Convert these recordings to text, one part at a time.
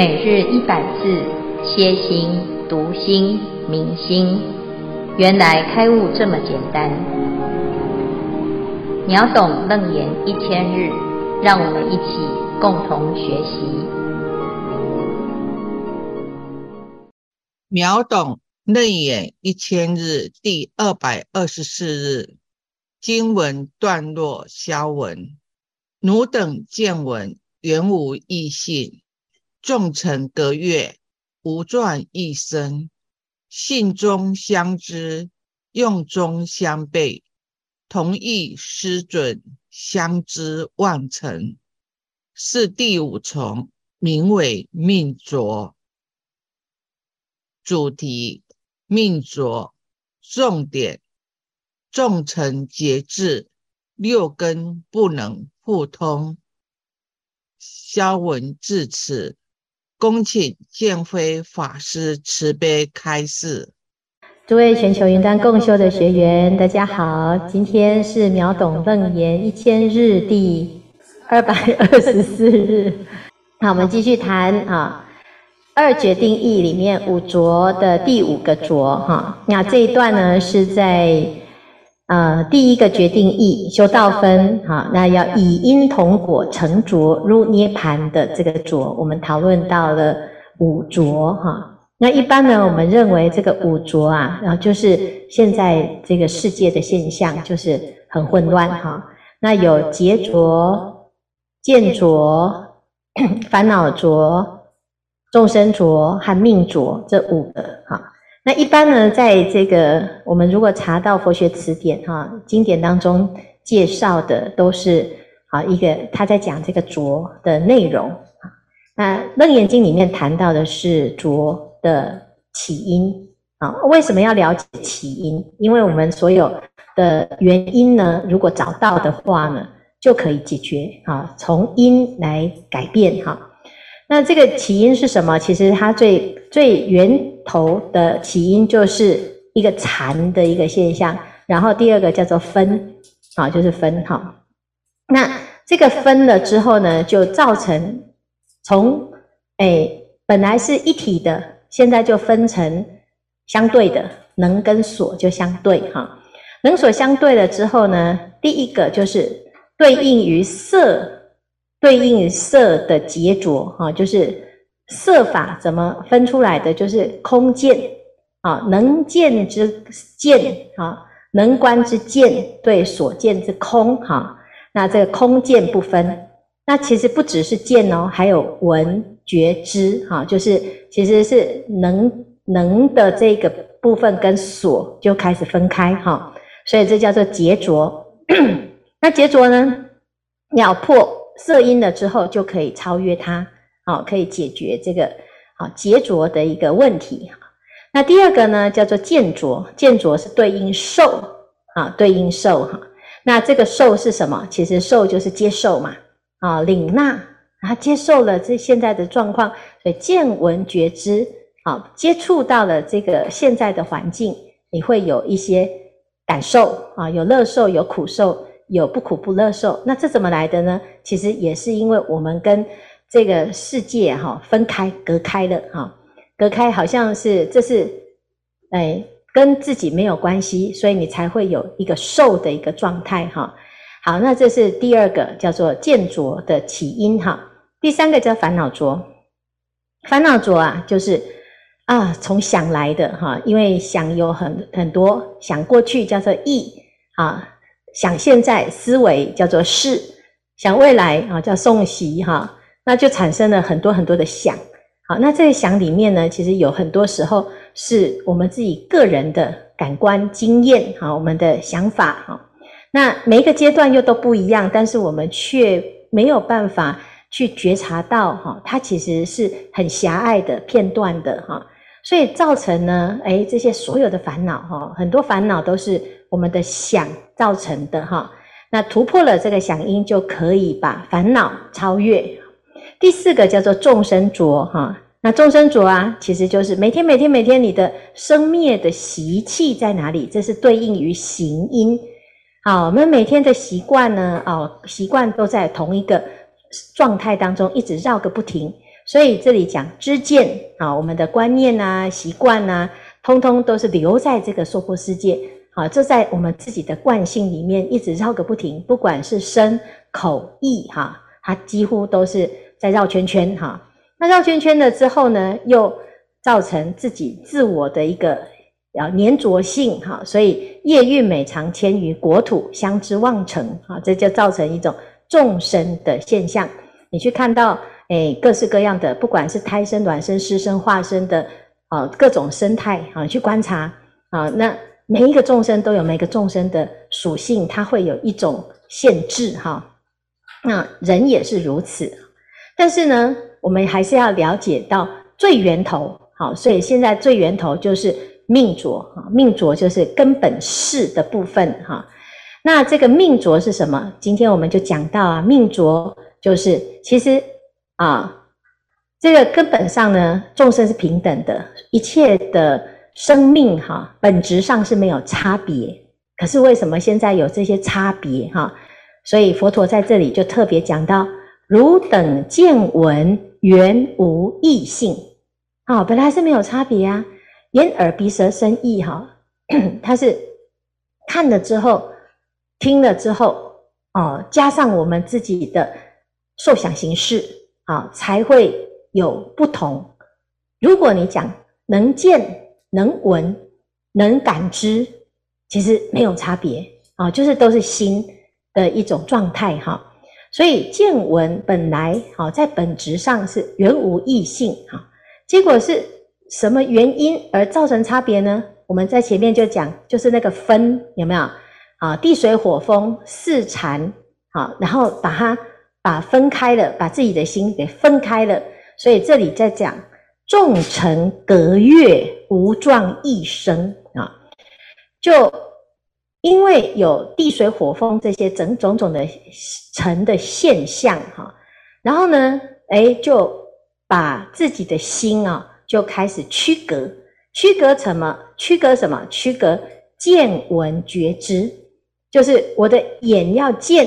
每日一百字，歇心、读心、明心，原来开悟这么简单。秒懂楞严一千日，让我们一起共同学习。秒懂楞严一千日第二百二十四日经文段落消文：汝等见闻，原无异性。众臣隔月，无转一生。信中相知，用中相备，同一师准，相知万成。是第五重，名为命浊。主题：命浊。重点：众臣节制，六根不能互通。消文至此。恭请建辉法师慈悲开示。诸位全球云端共修的学员，大家好，今天是秒懂楞严一千日第二百二十四日。那我们继续谈啊，二决定义里面五浊的第五个浊哈。那这一段呢是在。呃，第一个决定义修道分，哈，那要以因同果成浊入涅槃的这个浊，我们讨论到了五浊，哈。那一般呢，我们认为这个五浊啊，然后就是现在这个世界的现象，就是很混乱，哈。那有结浊、见浊、烦恼浊、众生浊和命浊这五个，哈。那一般呢，在这个我们如果查到佛学词典哈，经典当中介绍的都是啊一个他在讲这个浊的内容啊。那《楞严经》里面谈到的是浊的起因啊。为什么要了解起因？因为我们所有的原因呢，如果找到的话呢，就可以解决啊，从因来改变哈。那这个起因是什么？其实它最最源头的起因就是一个缠的一个现象，然后第二个叫做分，啊，就是分哈。那这个分了之后呢，就造成从哎本来是一体的，现在就分成相对的能跟所就相对哈。能所相对了之后呢，第一个就是对应于色。对应色的结浊，哈，就是色法怎么分出来的？就是空见啊，能见之见啊，能观之见对所见之空，哈，那这个空见不分，那其实不只是见哦，还有闻觉知，哈，就是其实是能能的这个部分跟所就开始分开，哈，所以这叫做结浊。那结浊呢，要破。色因了之后，就可以超越它，好，可以解决这个好结浊的一个问题。那第二个呢，叫做见浊，见浊是对应受啊，对应受哈。那这个受是什么？其实受就是接受嘛，啊，领纳，啊，接受了这现在的状况，所以见闻觉知，啊，接触到了这个现在的环境，你会有一些感受啊，有乐受，有苦受。有不苦不乐受，那这怎么来的呢？其实也是因为我们跟这个世界哈分开、隔开了哈，隔开好像是这是哎跟自己没有关系，所以你才会有一个受的一个状态哈。好，那这是第二个叫做见浊的起因哈。第三个叫烦恼浊，烦恼浊啊，就是啊从想来的哈，因为想有很很多，想过去叫做意啊。想现在思维叫做识，想未来啊叫送习哈，那就产生了很多很多的想。好，那这个想里面呢，其实有很多时候是我们自己个人的感官经验哈，我们的想法哈。那每一个阶段又都不一样，但是我们却没有办法去觉察到哈，它其实是很狭隘的片段的哈，所以造成呢，诶这些所有的烦恼哈，很多烦恼都是。我们的想造成的哈，那突破了这个想因，就可以把烦恼超越。第四个叫做众生浊哈，那众生浊啊，其实就是每天每天每天你的生灭的习气在哪里？这是对应于行因。好，我们每天的习惯呢，哦，习惯都在同一个状态当中，一直绕个不停。所以这里讲知见啊，我们的观念啊、习惯啊，通通都是留在这个娑婆世界。啊，这在我们自己的惯性里面一直绕个不停，不管是身、口、意，哈，它几乎都是在绕圈圈，哈。那绕圈圈了之后呢，又造成自己自我的一个要粘着性，哈，所以业运每常迁于国土，相知望成，哈，这就造成一种众生的现象。你去看到，诶，各式各样的，不管是胎生、卵生、湿生、化生的，啊，各种生态，啊，去观察，啊，那。每一个众生都有每个众生的属性，它会有一种限制哈。那人也是如此，但是呢，我们还是要了解到最源头。好，所以现在最源头就是命浊啊，命浊就是根本识的部分哈。那这个命浊是什么？今天我们就讲到啊，命浊就是其实啊，这个根本上呢，众生是平等的，一切的。生命哈，本质上是没有差别，可是为什么现在有这些差别哈？所以佛陀在这里就特别讲到，汝等见闻原无异性，啊，本来是没有差别啊，眼耳鼻舌身意哈，它是看了之后，听了之后，哦，加上我们自己的受想行识啊，才会有不同。如果你讲能见。能闻、能感知，其实没有差别啊，就是都是心的一种状态哈。所以见闻本来好，在本质上是原无异性哈。结果是什么原因而造成差别呢？我们在前面就讲，就是那个分有没有啊？地水火风四禅好，然后把它把分开了，把自己的心给分开了。所以这里在讲。众尘隔月，无状一生啊！就因为有地水火风这些整种种的尘的现象哈，然后呢，哎，就把自己的心啊，就开始区隔，区隔什么？区隔什么？区隔见闻觉知，就是我的眼要见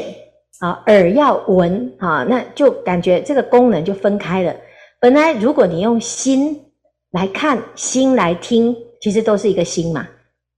啊，耳要闻啊，那就感觉这个功能就分开了。本来，如果你用心来看，心来听，其实都是一个心嘛。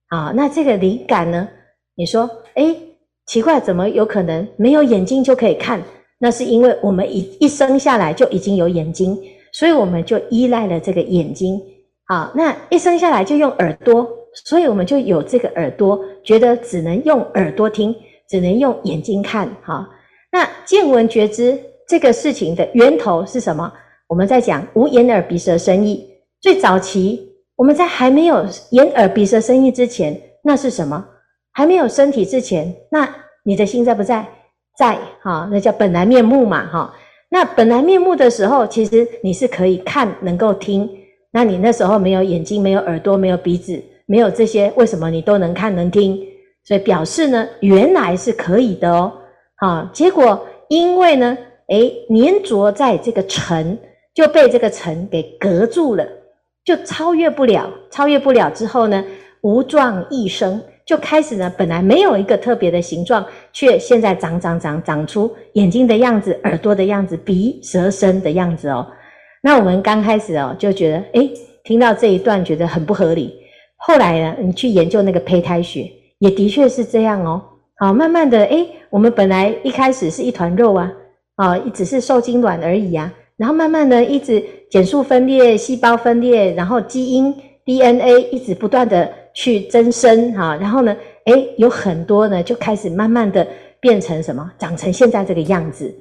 啊，那这个灵感呢？你说，诶，奇怪，怎么有可能没有眼睛就可以看？那是因为我们一一生下来就已经有眼睛，所以我们就依赖了这个眼睛。啊，那一生下来就用耳朵，所以我们就有这个耳朵，觉得只能用耳朵听，只能用眼睛看。哈，那见闻觉知这个事情的源头是什么？我们在讲无眼耳鼻舌身意，最早期我们在还没有眼耳鼻舌身意之前，那是什么？还没有身体之前，那你的心在不在？在哈，那叫本来面目嘛哈。那本来面目的时候，其实你是可以看，能够听。那你那时候没有眼睛，没有耳朵，没有鼻子，没有这些，为什么你都能看能听？所以表示呢，原来是可以的哦。好，结果因为呢，诶，粘着在这个尘。就被这个尘给隔住了，就超越不了，超越不了之后呢，无状异生，就开始呢，本来没有一个特别的形状，却现在长长长长出眼睛的样子、耳朵的样子、鼻舌身的样子哦。那我们刚开始哦，就觉得诶，听到这一段觉得很不合理。后来呢，你去研究那个胚胎学，也的确是这样哦。好，慢慢的，诶，我们本来一开始是一团肉啊，啊，只是受精卵而已啊。然后慢慢的，一直减数分裂、细胞分裂，然后基因 DNA 一直不断的去增生，哈，然后呢，诶，有很多呢，就开始慢慢的变成什么？长成现在这个样子，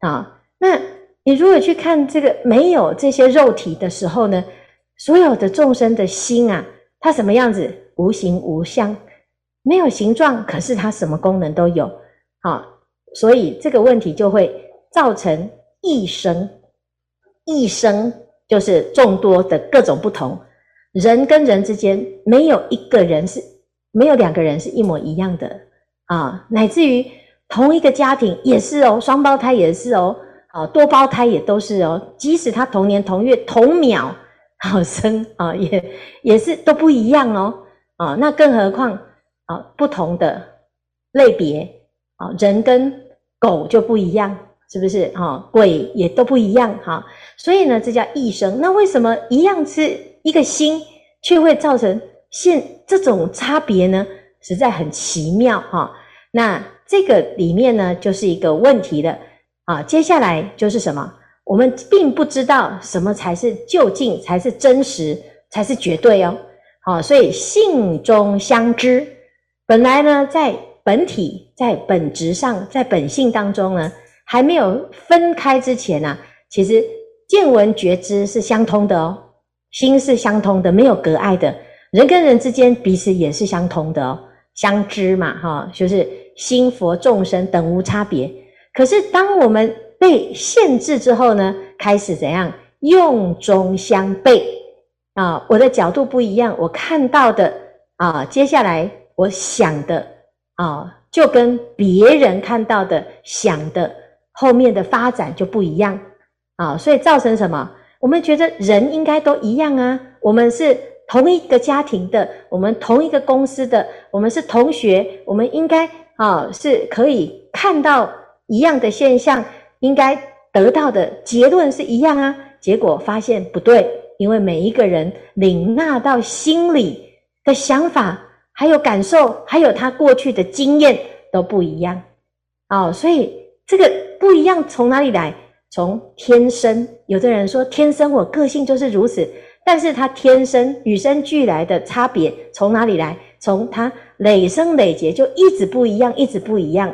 啊，那你如果去看这个没有这些肉体的时候呢，所有的众生的心啊，它什么样子？无形无相，没有形状，可是它什么功能都有，啊，所以这个问题就会造成异生。一生就是众多的各种不同，人跟人之间没有一个人是，没有两个人是一模一样的啊，乃至于同一个家庭也是哦，双胞胎也是哦，啊，多胞胎也都是哦，即使他同年同月同秒好生啊，也也是都不一样哦，啊，那更何况啊，不同的类别啊，人跟狗就不一样是不是？哈，鬼也都不一样哈。所以呢，这叫异生。那为什么一样是一个心，却会造成现这种差别呢？实在很奇妙哈。那这个里面呢，就是一个问题了啊。接下来就是什么？我们并不知道什么才是究竟，才是真实，才是绝对哦。好，所以性中相知，本来呢，在本体、在本质上、在本性当中呢，还没有分开之前呢，其实见闻觉知是相通的哦，心是相通的，没有隔碍的。人跟人之间彼此也是相通的哦，相知嘛，哈，就是心佛众生等无差别。可是当我们被限制之后呢，开始怎样？用中相悖啊！我的角度不一样，我看到的啊，接下来我想的啊，就跟别人看到的、想的后面的发展就不一样啊，所以造成什么？我们觉得人应该都一样啊，我们是同一个家庭的，我们同一个公司的，我们是同学，我们应该啊是可以看到一样的现象。应该得到的结论是一样啊，结果发现不对，因为每一个人领纳到心里的想法，还有感受，还有他过去的经验都不一样哦，所以这个不一样从哪里来？从天生。有的人说天生我个性就是如此，但是他天生与生俱来的差别从哪里来？从他累生累劫就一直不一样，一直不一样。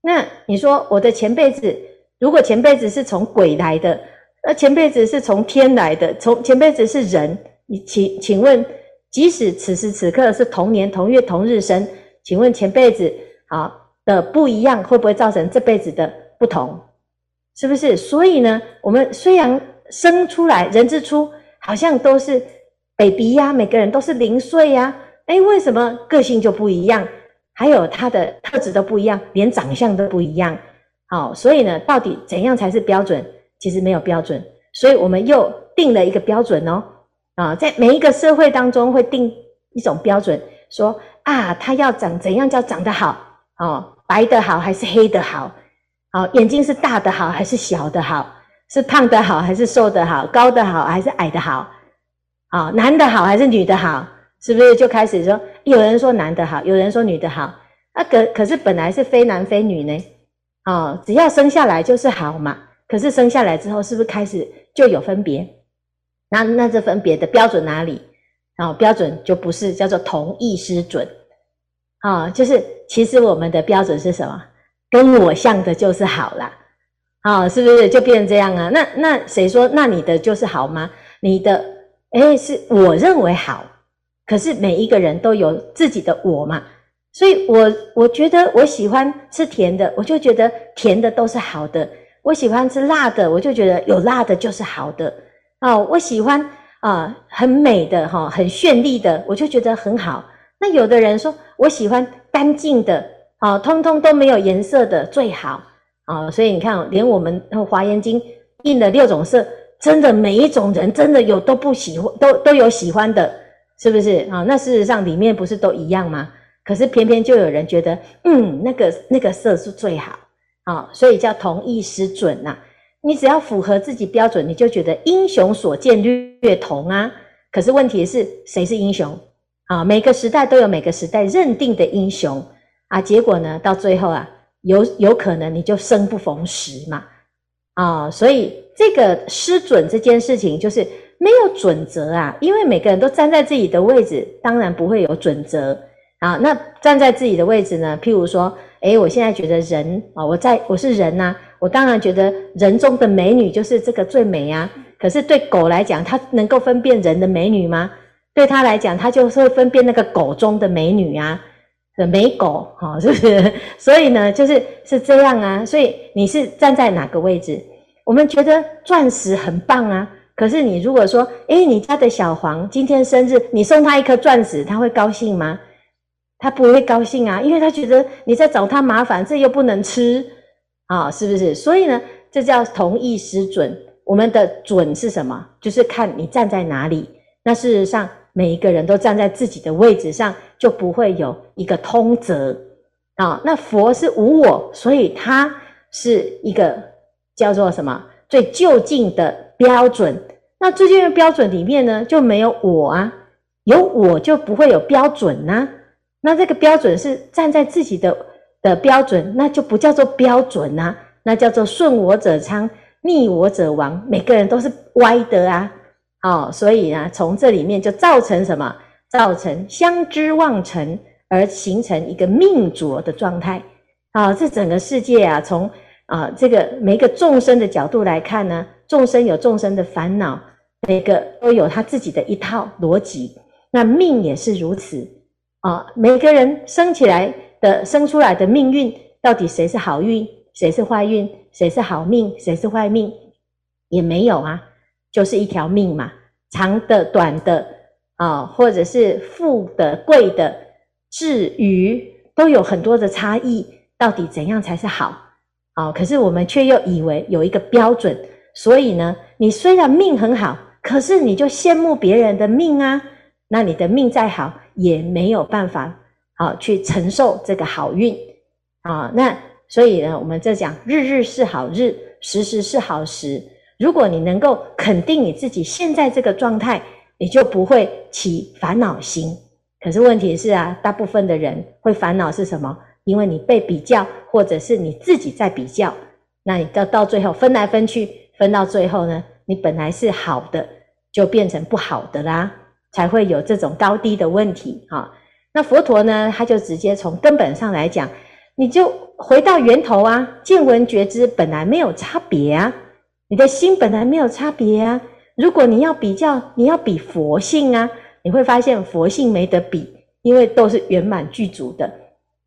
那你说我的前辈子？如果前辈子是从鬼来的，那前辈子是从天来的，从前辈子是人，你请请问，即使此时此刻是同年同月同日生，请问前辈子啊的不一样，会不会造成这辈子的不同？是不是？所以呢，我们虽然生出来人之初好像都是 baby 呀，每个人都是零岁呀，诶，为什么个性就不一样？还有他的特质都不一样，连长相都不一样。好，所以呢，到底怎样才是标准？其实没有标准，所以我们又定了一个标准哦。啊，在每一个社会当中会定一种标准，说啊，他要长怎样叫长得好？哦，白的好还是黑的好？好，眼睛是大的好还是小的好？是胖的好还是瘦的好？高的好还是矮的好？好，男的好还是女的好？是不是就开始说，有人说男的好，有人说女的好？那可可是本来是非男非女呢？哦，只要生下来就是好嘛。可是生下来之后，是不是开始就有分别？那那这分别的标准哪里？哦，标准就不是叫做同义失准。啊，就是其实我们的标准是什么？跟我像的就是好啦。啊，是不是就变成这样啊？那那谁说那你的就是好吗？你的诶，是我认为好，可是每一个人都有自己的我嘛。所以我，我觉得我喜欢吃甜的，我就觉得甜的都是好的。我喜欢吃辣的，我就觉得有辣的就是好的。哦，我喜欢啊、很美的哈，很绚丽的，我就觉得很好。那有的人说我喜欢干净的，啊，通通都没有颜色的最好啊。所以你看，连我们《华严经》印了六种色，真的每一种人真的有都不喜欢，都都有喜欢的，是不是啊？那事实上里面不是都一样吗？可是偏偏就有人觉得，嗯，那个那个色是最好啊、所以叫同义失准呐、你只要符合自己标准，你就觉得英雄所见略同啊。可是问题是，谁是英雄啊？每个时代都有每个时代认定的英雄啊。结果呢，到最后啊，有有可能你就生不逢时嘛啊。所以这个失准这件事情，就是没有准则啊。因为每个人都站在自己的位置，当然不会有准则。啊，那站在自己的位置呢？譬如说，诶，我现在觉得人啊，我在我是人呐、我当然觉得人中的美女就是这个最美啊。可是对狗来讲，它能够分辨人的美女吗？对他来讲，他就是会分辨那个狗中的美女啊，的美狗哈，是不是？所以呢，就是是这样啊。所以你是站在哪个位置？我们觉得钻石很棒啊，可是你如果说，诶，你家的小黄今天生日，你送他一颗钻石，他会高兴吗？他不会高兴啊，因为他觉得你在找他麻烦，这又不能吃啊，是不是？所以呢，这叫同义失准。我们的准是什么？就是看你站在哪里。那事实上，每一个人都站在自己的位置上，就不会有一个通则啊。那佛是无我，所以他是一个叫做什么？最究竟的标准。那最究竟的标准里面呢，就没有我啊，有我就不会有标准呐、啊。那这个标准是站在自己的的标准，那就不叫做标准呐、啊，那叫做顺我者昌，逆我者亡。每个人都是歪的啊，哦，所以呢，从这里面就造成什么？造成相知忘成，而形成一个命浊的状态。啊、哦，这整个世界啊，从啊这个每一个众生的角度来看呢，众生有众生的烦恼，每个都有他自己的一套逻辑。那命也是如此。啊，每个人生起来的、生出来的命运，到底谁是好运，谁是坏运，谁是好命，谁是坏命，也没有啊，就是一条命嘛，长的、短的，啊，或者是富的、贵的，至于都有很多的差异，到底怎样才是好？啊，可是我们却又以为有一个标准，所以呢，你虽然命很好，可是你就羡慕别人的命啊。那你的命再好，也没有办法好去承受这个好运啊。那所以呢，我们在讲日日是好日，时时是好时。如果你能够肯定你自己现在这个状态，你就不会起烦恼心。可是问题是啊，大部分的人会烦恼是什么？因为你被比较，或者是你自己在比较。那你到到最后分来分去，分到最后呢，你本来是好的，就变成不好的啦。才会有这种高低的问题哈。那佛陀呢，他就直接从根本上来讲，你就回到源头啊，见闻觉知本来没有差别啊，你的心本来没有差别啊。如果你要比较，你要比佛性啊，你会发现佛性没得比，因为都是圆满具足的。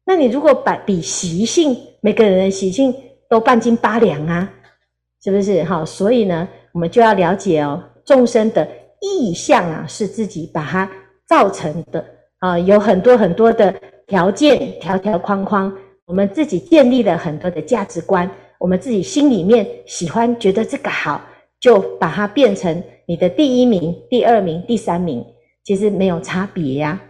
那你如果把比习性，每个人的习性都半斤八两啊，是不是？哈，所以呢，我们就要了解哦，众生的。意象啊，是自己把它造成的啊，有很多很多的条件、条条框框，我们自己建立了很多的价值观，我们自己心里面喜欢，觉得这个好，就把它变成你的第一名、第二名、第三名，其实没有差别呀、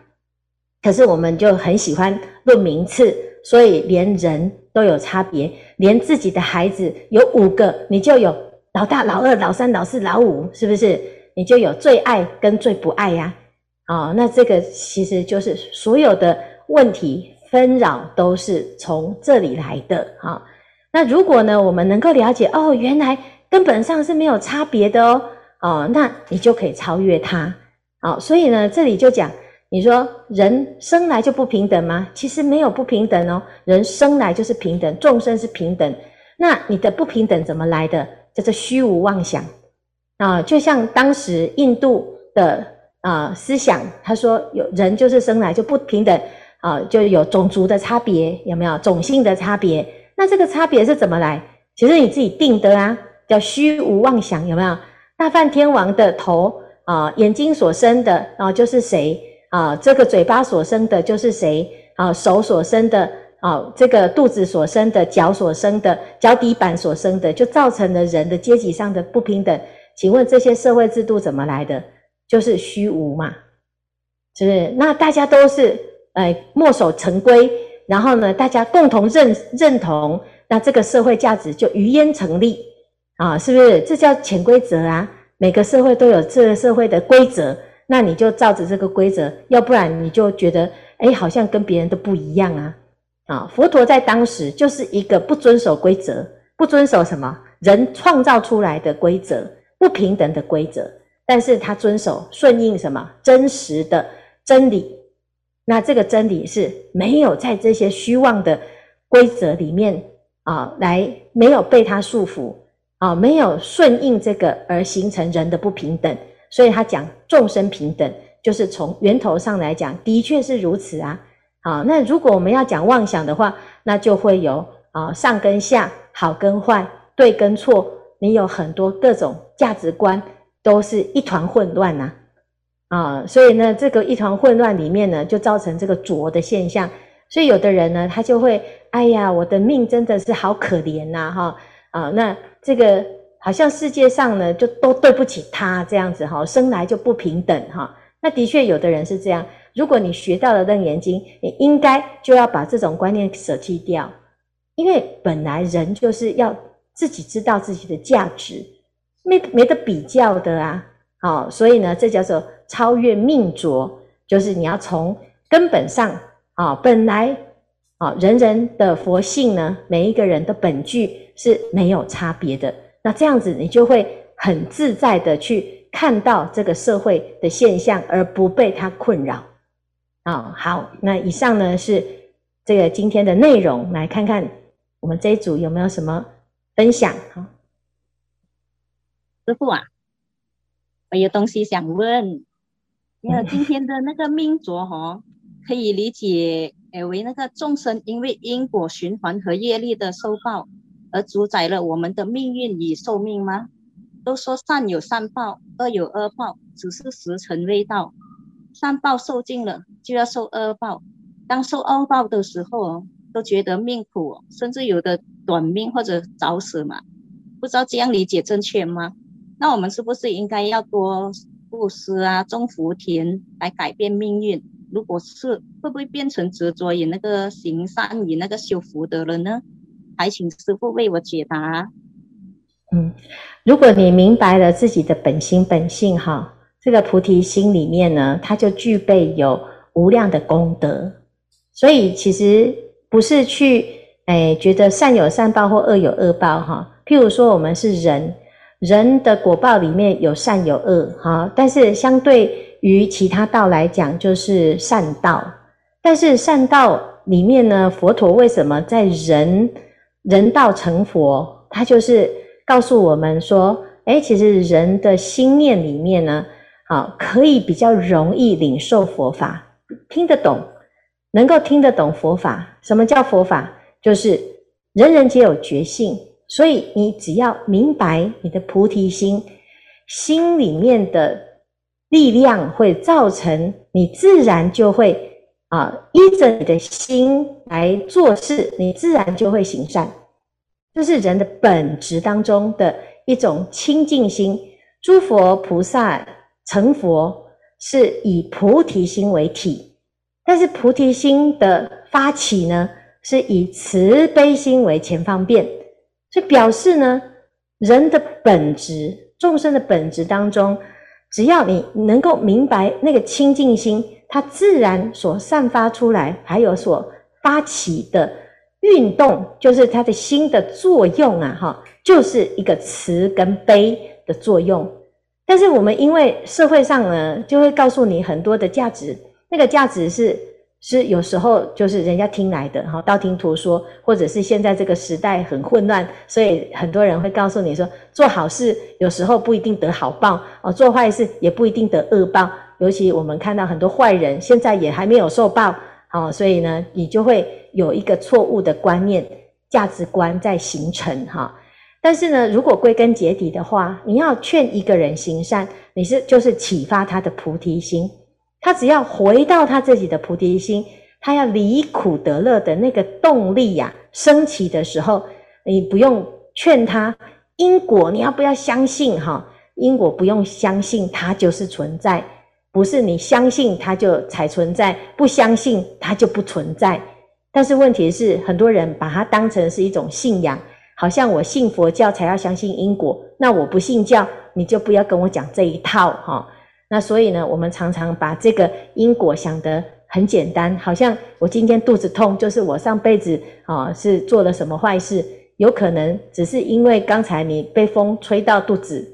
可是我们就很喜欢论名次，所以连人都有差别，连自己的孩子有五个，你就有老大、老二、老三、老四、老五，是不是？你就有最爱跟最不爱呀，啊，那这个其实就是所有的问题纷扰都是从这里来的啊。那如果呢，我们能够了解哦，原来根本上是没有差别的哦，哦，那你就可以超越它。好，所以呢，这里就讲，你说人生来就不平等吗？其实没有不平等哦，人生来就是平等，众生是平等。那你的不平等怎么来的？叫做虚无妄想。啊，就像当时印度的啊思想，他说有人就是生来就不平等啊，就有种族的差别，有没有种姓的差别？那这个差别是怎么来？其实你自己定的啊，叫虚无妄想，有没有？大梵天王的头啊，眼睛所生的啊就是谁啊？这个嘴巴所生的就是谁啊？手所生的啊，这个肚子所生的，脚所生的，脚底板所生的，就造成了人的阶级上的不平等。请问这些社会制度怎么来的？就是虚无嘛，是不是？那大家都是呃墨守成规，然后呢，大家共同认认同，那这个社会价值就于焉成立啊？是不是？这叫潜规则啊！每个社会都有这个社会的规则，那你就照着这个规则，要不然你就觉得哎，好像跟别人都不一样啊！啊，佛陀在当时就是一个不遵守规则，不遵守什么人创造出来的规则。不平等的规则，但是他遵守顺应什么真实的真理？那这个真理是没有在这些虚妄的规则里面啊，来没有被他束缚啊，没有顺应这个而形成人的不平等。所以他讲众生平等，就是从源头上来讲，的确是如此啊。好，那如果我们要讲妄想的话，那就会有啊上跟下，好跟坏，对跟错。你有很多各种价值观，都是一团混乱呐，啊，啊所以呢，这个一团混乱里面呢，就造成这个浊的现象。所以有的人呢，他就会，哎呀，我的命真的是好可怜呐，哈，啊，那这个好像世界上呢，就都对不起他这样子哈，生来就不平等哈。那的确有的人是这样。如果你学到了楞严经，你应该就要把这种观念舍弃掉，因为本来人就是要。自己知道自己的价值，没没得比较的啊。好，所以呢，这叫做超越命浊，就是你要从根本上啊，本来啊，人人的佛性呢，每一个人的本具是没有差别的。那这样子，你就会很自在的去看到这个社会的现象，而不被它困扰。啊，好，那以上呢是这个今天的内容，来看看我们这一组有没有什么分享。好，师傅啊。我有东西想问，因为今天的那个命浊哈，可以理解为那个众生因为因果循环和业力的受报，而主宰了我们的命运与寿命吗？都说善有善报，恶有恶报，只是时辰未到。善报受尽了，就要受恶报。当受恶报的时候，都觉得命苦，甚至有的短命或者早死嘛。不知道这样理解正确吗？那我们是不是应该要多布施啊，种福田来改变命运？如果是，会不会变成执着于那个行善与那个修福德了呢？还请师傅为我解答。嗯，如果你明白了自己的本心本性哈，这个菩提心里面呢，它就具备有无量的功德。所以其实不是去哎觉得善有善报或恶有恶报哈。譬如说我们是人。人的果报里面有善有恶，哈，但是相对于其他道来讲，就是善道。但是善道里面呢，佛陀为什么在人人道成佛？他就是告诉我们说，诶，其实人的心念里面呢，啊，可以比较容易领受佛法，听得懂，能够听得懂佛法。什么叫佛法？就是人人皆有觉性。所以你只要明白你的菩提心，心里面的力量会造成你自然就会啊，依着你的心来做事，你自然就会行善。这是人的本质当中的一种清净心。诸佛菩萨成佛是以菩提心为体，但是菩提心的发起呢，是以慈悲心为前方便。所以表示呢，人的本质、众生的本质当中，只要你能够明白那个清净心，它自然所散发出来，还有所发起的运动，就是他的心的作用啊，哈，就是一个慈跟悲的作用。但是我们因为社会上呢，就会告诉你很多的价值，那个价值是。是有时候就是人家听来的哈，道听途说，或者是现在这个时代很混乱，所以很多人会告诉你说，做好事有时候不一定得好报哦，做坏事也不一定得恶报。尤其我们看到很多坏人现在也还没有受报，哦，所以呢，你就会有一个错误的观念、价值观在形成哈。但是呢，如果归根结底的话，你要劝一个人行善，你是就是启发他的菩提心。他只要回到他自己的菩提心，他要离苦得乐的那个动力呀、升起的时候，你不用劝他因果，你要不要相信哈？因果不用相信，它就是存在，不是你相信它就才存在，不相信它就不存在。但是问题是，很多人把它当成是一种信仰，好像我信佛教才要相信因果，那我不信教，你就不要跟我讲这一套哈。那所以呢，我们常常把这个因果想得很简单，好像我今天肚子痛，就是我上辈子啊是做了什么坏事，有可能只是因为刚才你被风吹到肚子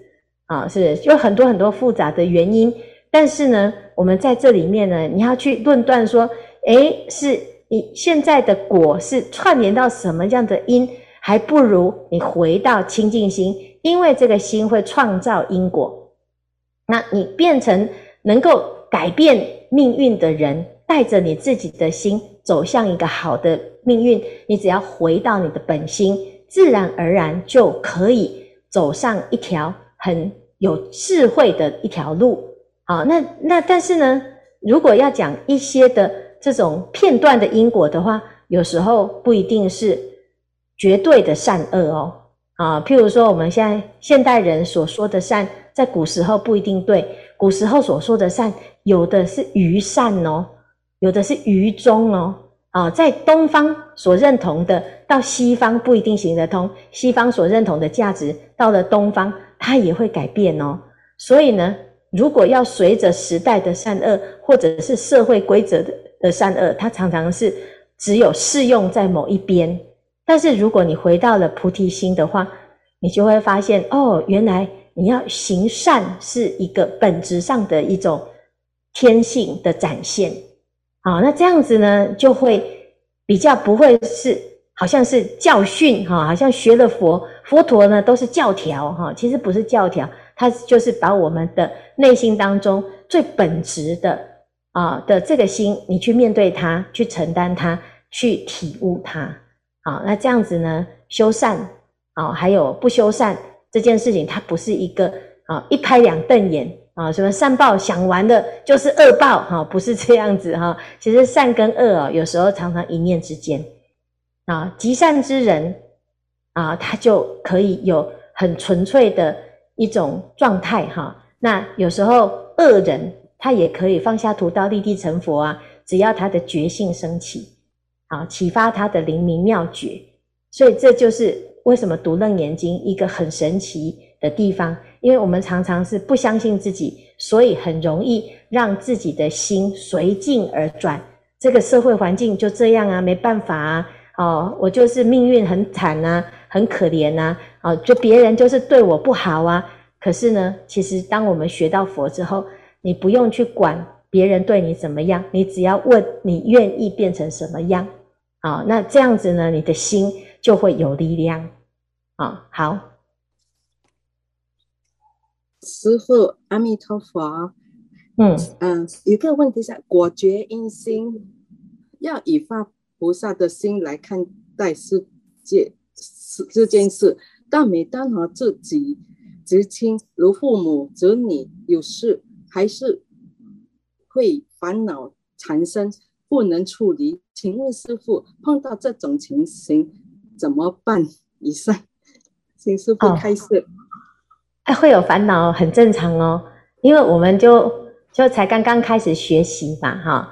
啊，是有很多很多复杂的原因。但是呢，我们在这里面呢，你要去论断说，诶，是你现在的果是串联到什么样的因，还不如你回到清净心，因为这个心会创造因果。那你变成能够改变命运的人，带着你自己的心走向一个好的命运，你只要回到你的本心，自然而然就可以走上一条很有智慧的一条路。好，那那但是呢，如果要讲一些的这种片段的因果的话，有时候不一定是绝对的善恶哦。啊，譬如说我们现在现代人所说的善。在古时候不一定对，古时候所说的善，有的是愚善哦，有的是愚忠哦，啊，在东方所认同的，到西方不一定行得通；西方所认同的价值，到了东方，它也会改变哦。所以呢，如果要随着时代的善恶，或者是社会规则的的善恶，它常常是只有适用在某一边。但是如果你回到了菩提心的话，你就会发现，哦，原来你要行善是一个本质上的一种天性的展现。好，那这样子呢，就会比较不会是好像是教训哈，好像学了佛佛陀呢都是教条哈，其实不是教条。它就是把我们的内心当中最本质的啊的这个心，你去面对它，去承担它，去体悟它。好，那这样子呢，修善啊，还有不修善这件事情，它不是一个啊一拍两瞪眼啊，什么善报想完了就是恶报哈，不是这样子哈。其实善跟恶啊，有时候常常一念之间啊，极善之人啊，他就可以有很纯粹的。一种状态哈，那有时候恶人他也可以放下屠刀立地成佛啊，只要他的觉性升起，啊启发他的灵明妙觉，所以这就是为什么读楞严经一个很神奇的地方，因为我们常常是不相信自己，所以很容易让自己的心随境而转。这个社会环境就这样啊，没办法啊，哦，我就是命运很惨啊。很可怜啊，啊，就别人就是对我不好啊。可是呢，其实当我们学到佛之后，你不用去管别人对你怎么样，你只要问你愿意变成什么样啊？那这样子呢，你的心就会有力量啊。好，师傅阿弥陀佛。嗯嗯，一个问题是，果觉因心要以发菩萨的心来看待世界。这件事，但每当和自己至亲如父母子女有事，还是会烦恼缠身，不能处理。请问师傅，碰到这种情形怎么办？以上，请师父开示。哎、哦，会有烦恼很正常哦，因为我们就就才刚刚开始学习嘛，哈。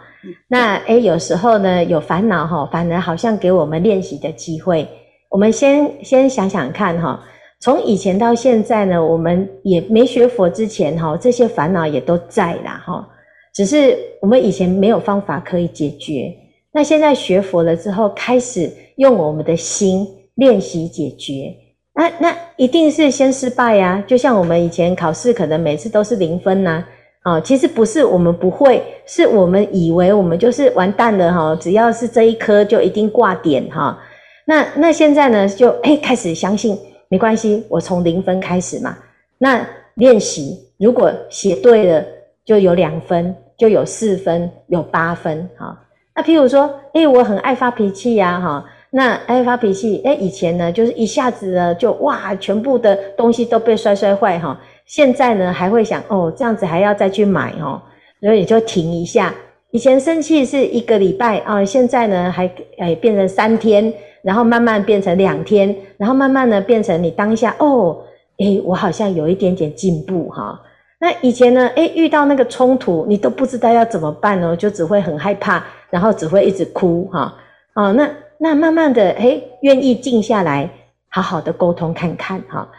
那哎，有时候呢有烦恼哈，反而好像给我们练习的机会。我们先先想想看哈，从以前到现在呢，我们也没学佛之前哈，这些烦恼也都在啦哈，只是我们以前没有方法可以解决。那现在学佛了之后，开始用我们的心练习解决，那那一定是先失败呀。就像我们以前考试，可能每次都是零分呐，啊，其实不是我们不会，是我们以为我们就是完蛋了哈，只要是这一科就一定挂点哈。那那现在呢，就诶开始相信没关系，我从零分开始嘛。那练习如果写对了，就有两分，就有四分，有八分。哈，那譬如说，诶我很爱发脾气呀，哈。那爱发脾气，诶以前呢，就是一下子呢，就哇，全部的东西都被摔摔坏哈。现在呢，还会想哦，这样子还要再去买哦，所以就停一下。以前生气是一个礼拜啊，现在呢还诶变成三天。然后慢慢变成两天，然后慢慢呢变成你当下哦，诶，我好像有一点点进步哈。那以前呢，诶，遇到那个冲突，你都不知道要怎么办哦，就只会很害怕，然后只会一直哭哈。哦，那那慢慢的，诶，愿意静下来，好好的沟通看看哈。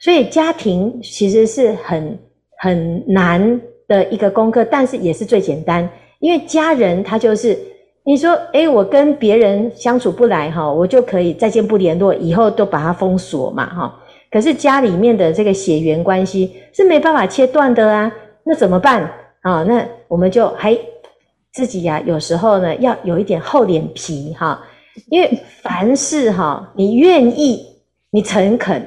所以家庭其实是很很难的一个功课，但是也是最简单，因为家人他就是。你说，诶，我跟别人相处不来哈，我就可以再见不联络，以后都把它封锁嘛哈。可是家里面的这个血缘关系是没办法切断的啊，那怎么办啊？那我们就还自己呀，有时候呢要有一点厚脸皮哈，因为凡事哈，你愿意，你诚恳，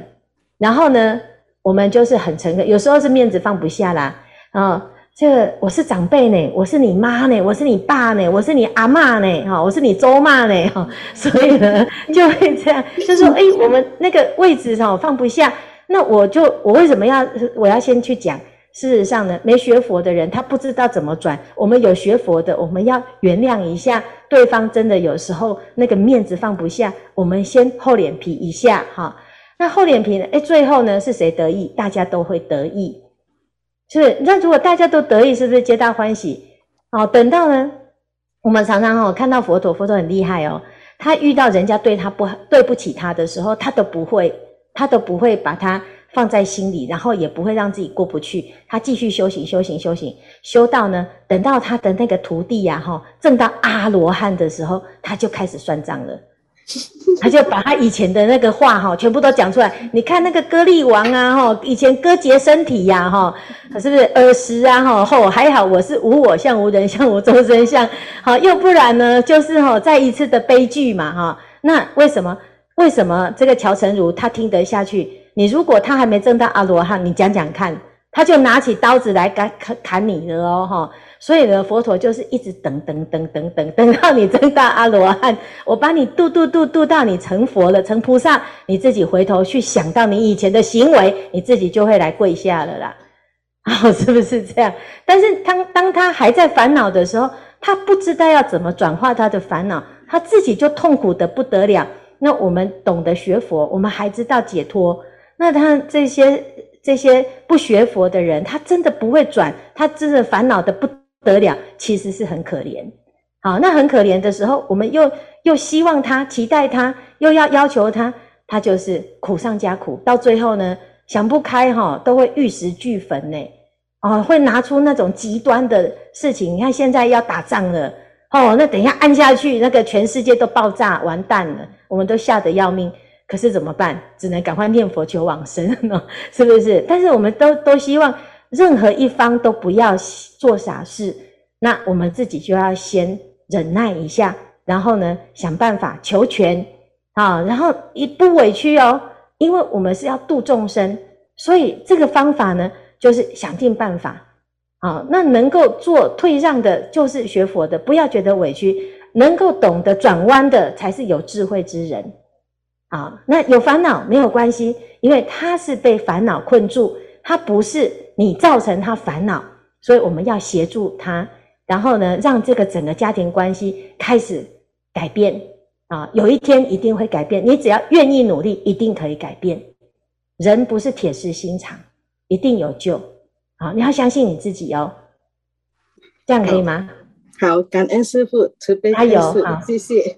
然后呢，我们就是很诚恳，有时候是面子放不下啦啊。这个我是长辈呢，我是你妈呢，我是你爸呢，我是你阿妈呢，哈，我是你周妈呢，哈，所以呢就会这样，就说，诶，我们那个位置哈放不下，那我就我为什么要我要先去讲？事实上呢，没学佛的人他不知道怎么转，我们有学佛的，我们要原谅一下对方，真的有时候那个面子放不下，我们先厚脸皮一下，哈，那厚脸皮呢，诶，最后呢是谁得益？大家都会得益。是，那如果大家都得意，是不是皆大欢喜？好，等到呢，我们常常哦看到佛陀，佛陀很厉害哦，他遇到人家对他不对不起他的时候，他都不会，他都不会把他放在心里，然后也不会让自己过不去，他继续修行，修行，修行，修到呢，等到他的那个徒弟呀，哈，证到阿罗汉的时候，他就开始算账了，他就把他以前的那个话哈，全部都讲出来。你看那个歌利王啊，哈，以前割截身体呀，哈，是不是耳石啊，哈，后还好我是无我相、无人相、无众生相，好，要不然呢，就是哈，再一次的悲剧嘛，哈，那为什么？为什么这个乔成儒他听得下去？你如果他还没证到阿罗汉，你讲讲看，他就拿起刀子来砍砍砍你了哦，哈！所以呢，佛陀就是一直等等等等等等到你证到阿罗汉，我把你度度度度到你成佛了，成菩萨，你自己回头去想到你以前的行为，你自己就会来跪下了啦，哦，是不是这样？但是当当他还在烦恼的时候，他不知道要怎么转化他的烦恼，他自己就痛苦得不得了。那我们懂得学佛，我们还知道解脱。那他这些这些不学佛的人，他真的不会转，他真的烦恼的不得了，其实是很可怜。好，那很可怜的时候，我们又又希望他，期待他，又要要求他，他就是苦上加苦，到最后呢，想不开哈，都会玉石俱焚呢，哦，会拿出那种极端的事情。你看现在要打仗了，哦，那等一下按下去，那个全世界都爆炸，完蛋了，我们都吓得要命。可是怎么办？只能赶快念佛求往生呢，是不是？但是我们都都希望任何一方都不要做傻事，那我们自己就要先忍耐一下，然后呢，想办法求全啊，然后一不委屈哦，因为我们是要度众生，所以这个方法呢，就是想尽办法啊。那能够做退让的，就是学佛的，不要觉得委屈，能够懂得转弯的，才是有智慧之人。啊，那有烦恼没有关系，因为他是被烦恼困住，他不是你造成他烦恼，所以我们要协助他，然后呢，让这个整个家庭关系开始改变啊，有一天一定会改变，你只要愿意努力，一定可以改变。人不是铁石心肠，一定有救。好，你要相信你自己哦，这样可以吗？好，好，感恩师父慈悲开示，谢谢。